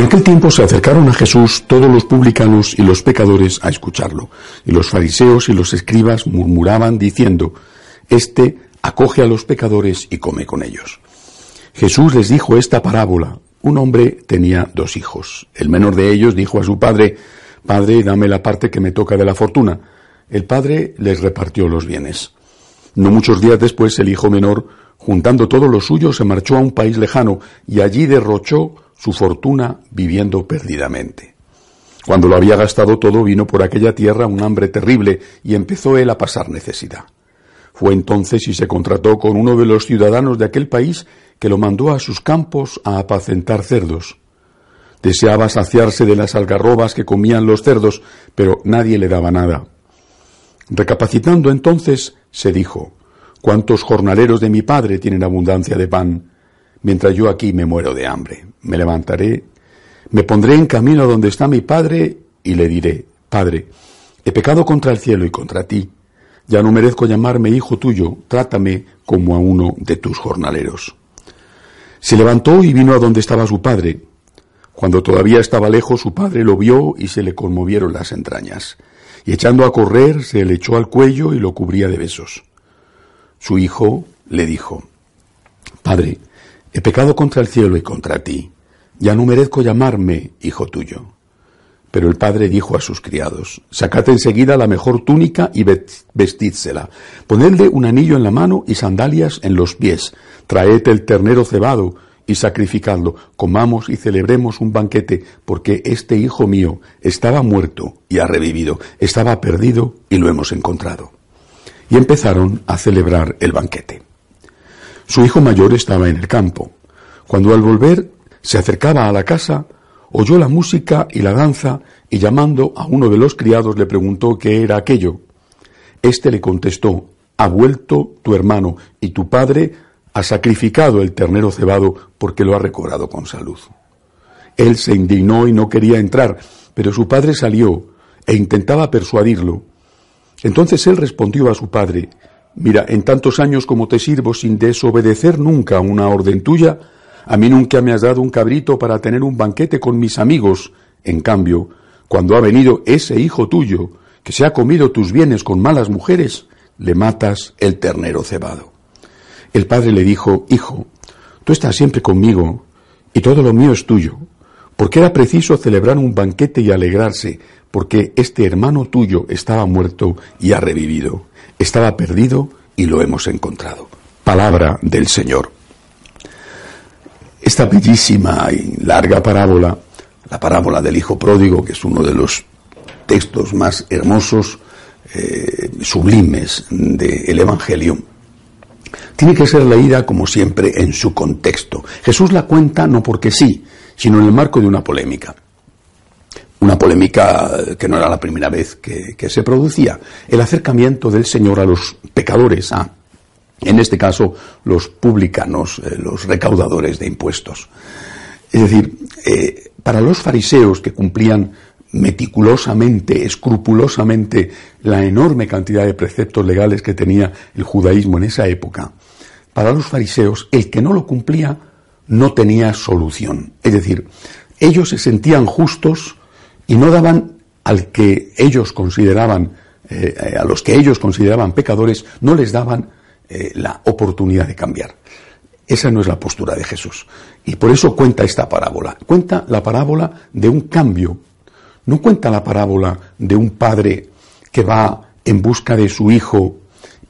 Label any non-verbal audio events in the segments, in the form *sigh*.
En aquel tiempo se acercaron a Jesús todos los publicanos y los pecadores a escucharlo, y los fariseos y los escribas murmuraban diciendo, Este acoge a los pecadores y come con ellos. Jesús les dijo esta parábola. Un hombre tenía dos hijos. El menor de ellos dijo a su padre, Padre, dame la parte que me toca de la fortuna. El padre les repartió los bienes. No muchos días después el hijo menor, juntando todo lo suyo, se marchó a un país lejano y allí derrochó su fortuna viviendo perdidamente. Cuando lo había gastado todo, vino por aquella tierra un hambre terrible y empezó él a pasar necesidad. Fue entonces y se contrató con uno de los ciudadanos de aquel país que lo mandó a sus campos a apacentar cerdos. Deseaba saciarse de las algarrobas que comían los cerdos, pero nadie le daba nada. Recapacitando entonces, se dijo, ¿Cuántos jornaleros de mi padre tienen abundancia de pan, mientras yo aquí me muero de hambre? Me levantaré, me pondré en camino donde está mi padre y le diré, Padre, he pecado contra el cielo y contra ti ya no merezco llamarme hijo tuyo, trátame como a uno de tus jornaleros. Se levantó y vino a donde estaba su padre. Cuando todavía estaba lejos, su padre lo vio y se le conmovieron las entrañas. Y echando a correr, se le echó al cuello y lo cubría de besos. Su hijo le dijo, Padre, he pecado contra el cielo y contra ti. Ya no merezco llamarme hijo tuyo. Pero el padre dijo a sus criados, sacad enseguida la mejor túnica y vestídsela, ponedle un anillo en la mano y sandalias en los pies, traed el ternero cebado y sacrificadlo, comamos y celebremos un banquete, porque este hijo mío estaba muerto y ha revivido, estaba perdido y lo hemos encontrado. Y empezaron a celebrar el banquete. Su hijo mayor estaba en el campo. Cuando al volver se acercaba a la casa, oyó la música y la danza y llamando a uno de los criados le preguntó qué era aquello. Este le contestó, ha vuelto tu hermano y tu padre ha sacrificado el ternero cebado porque lo ha recobrado con salud. Él se indignó y no quería entrar, pero su padre salió e intentaba persuadirlo. Entonces él respondió a su padre, Mira, en tantos años como te sirvo sin desobedecer nunca una orden tuya, a mí nunca me has dado un cabrito para tener un banquete con mis amigos. En cambio, cuando ha venido ese hijo tuyo, que se ha comido tus bienes con malas mujeres, le matas el ternero cebado. El padre le dijo, Hijo, tú estás siempre conmigo y todo lo mío es tuyo, porque era preciso celebrar un banquete y alegrarse, porque este hermano tuyo estaba muerto y ha revivido, estaba perdido y lo hemos encontrado. Palabra del Señor. Esta bellísima y larga parábola, la parábola del Hijo Pródigo, que es uno de los textos más hermosos, eh, sublimes del Evangelio, tiene que ser leída, como siempre, en su contexto. Jesús la cuenta no porque sí, sino en el marco de una polémica. Una polémica que no era la primera vez que, que se producía. El acercamiento del Señor a los pecadores, a en este caso los publicanos, eh, los recaudadores de impuestos. Es decir, eh, para los fariseos que cumplían meticulosamente, escrupulosamente la enorme cantidad de preceptos legales que tenía el judaísmo en esa época, para los fariseos el que no lo cumplía no tenía solución. Es decir, ellos se sentían justos y no daban al que ellos consideraban, eh, a los que ellos consideraban pecadores, no les daban eh, la oportunidad de cambiar. Esa no es la postura de Jesús. Y por eso cuenta esta parábola. Cuenta la parábola de un cambio. No cuenta la parábola de un padre que va en busca de su hijo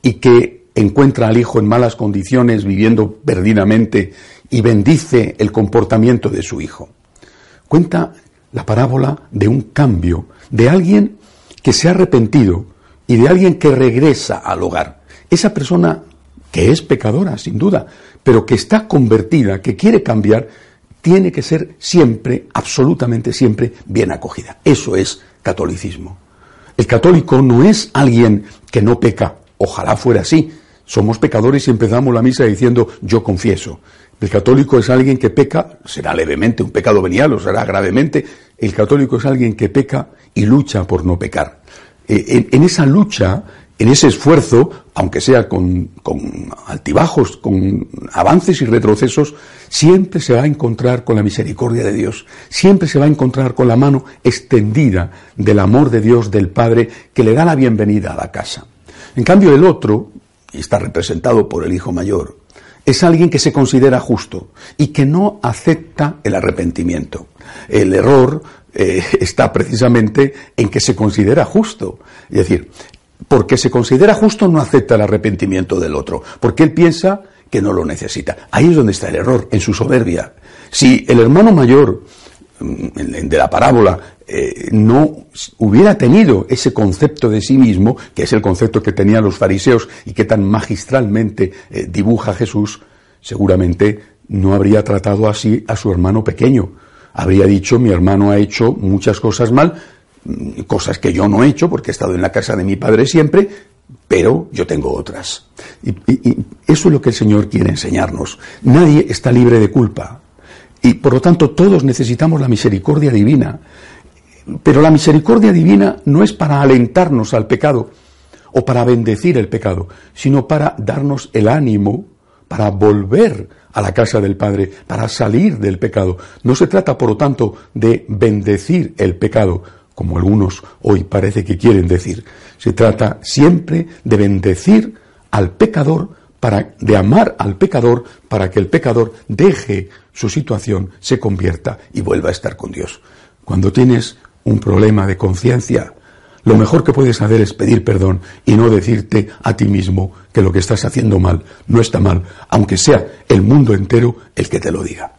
y que encuentra al hijo en malas condiciones, viviendo perdidamente, y bendice el comportamiento de su hijo. Cuenta la parábola de un cambio, de alguien que se ha arrepentido y de alguien que regresa al hogar. Esa persona que es pecadora, sin duda, pero que está convertida, que quiere cambiar, tiene que ser siempre, absolutamente siempre, bien acogida. Eso es catolicismo. El católico no es alguien que no peca, ojalá fuera así. Somos pecadores y empezamos la misa diciendo yo confieso. El católico es alguien que peca, será levemente un pecado venial o será gravemente. El católico es alguien que peca y lucha por no pecar. Eh, en, esa lucha, en ese esfuerzo, aunque sea con, con, altibajos, con avances y retrocesos, siempre se va a encontrar con la misericordia de Dios, siempre se va a encontrar con la mano extendida del amor de Dios, del Padre, que le da la bienvenida a la casa. En cambio, el otro, y está representado por el hijo mayor, es alguien que se considera justo y que no acepta el arrepentimiento. El error eh, *laughs* está precisamente en que se considera justo. Es decir, porque se considera justo no acepta el arrepentimiento del otro, porque él piensa que no lo necesita. Ahí es donde está el error, en su soberbia. Si el hermano mayor mm, de la parábola eh, no hubiera tenido ese concepto de sí mismo, que es el concepto que tenían los fariseos y que tan magistralmente eh, dibuja Jesús, seguramente no habría tratado así a su hermano pequeño. Habría dicho, mi hermano ha hecho muchas cosas mal, mm, cosas que yo no he hecho porque he estado en la casa de mi padre siempre, pero yo tengo otras. y eso es lo que el Señor quiere enseñarnos. Nadie está libre de culpa. Y por lo tanto todos necesitamos la misericordia divina. Pero la misericordia divina no es para alentarnos al pecado o para bendecir el pecado, sino para darnos el ánimo para volver a la casa del Padre, para salir del pecado. No se trata, por lo tanto, de bendecir el pecado, como algunos hoy parece que quieren decir. Se trata siempre de bendecir al pecador, para, de amar al pecador, para que el pecador deje su situación, se convierta y vuelva a estar con Dios. Cuando tienes un problema de conciencia, lo mejor que puedes hacer es pedir perdón y no decirte a ti mismo que lo que estás haciendo mal no está mal, aunque sea el mundo entero el que te lo diga.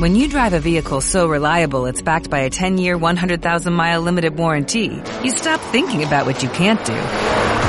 When you drive a vehicle so reliable it's backed by a 10-year, 100,000-mile limited warranty, you stop thinking about what you can't do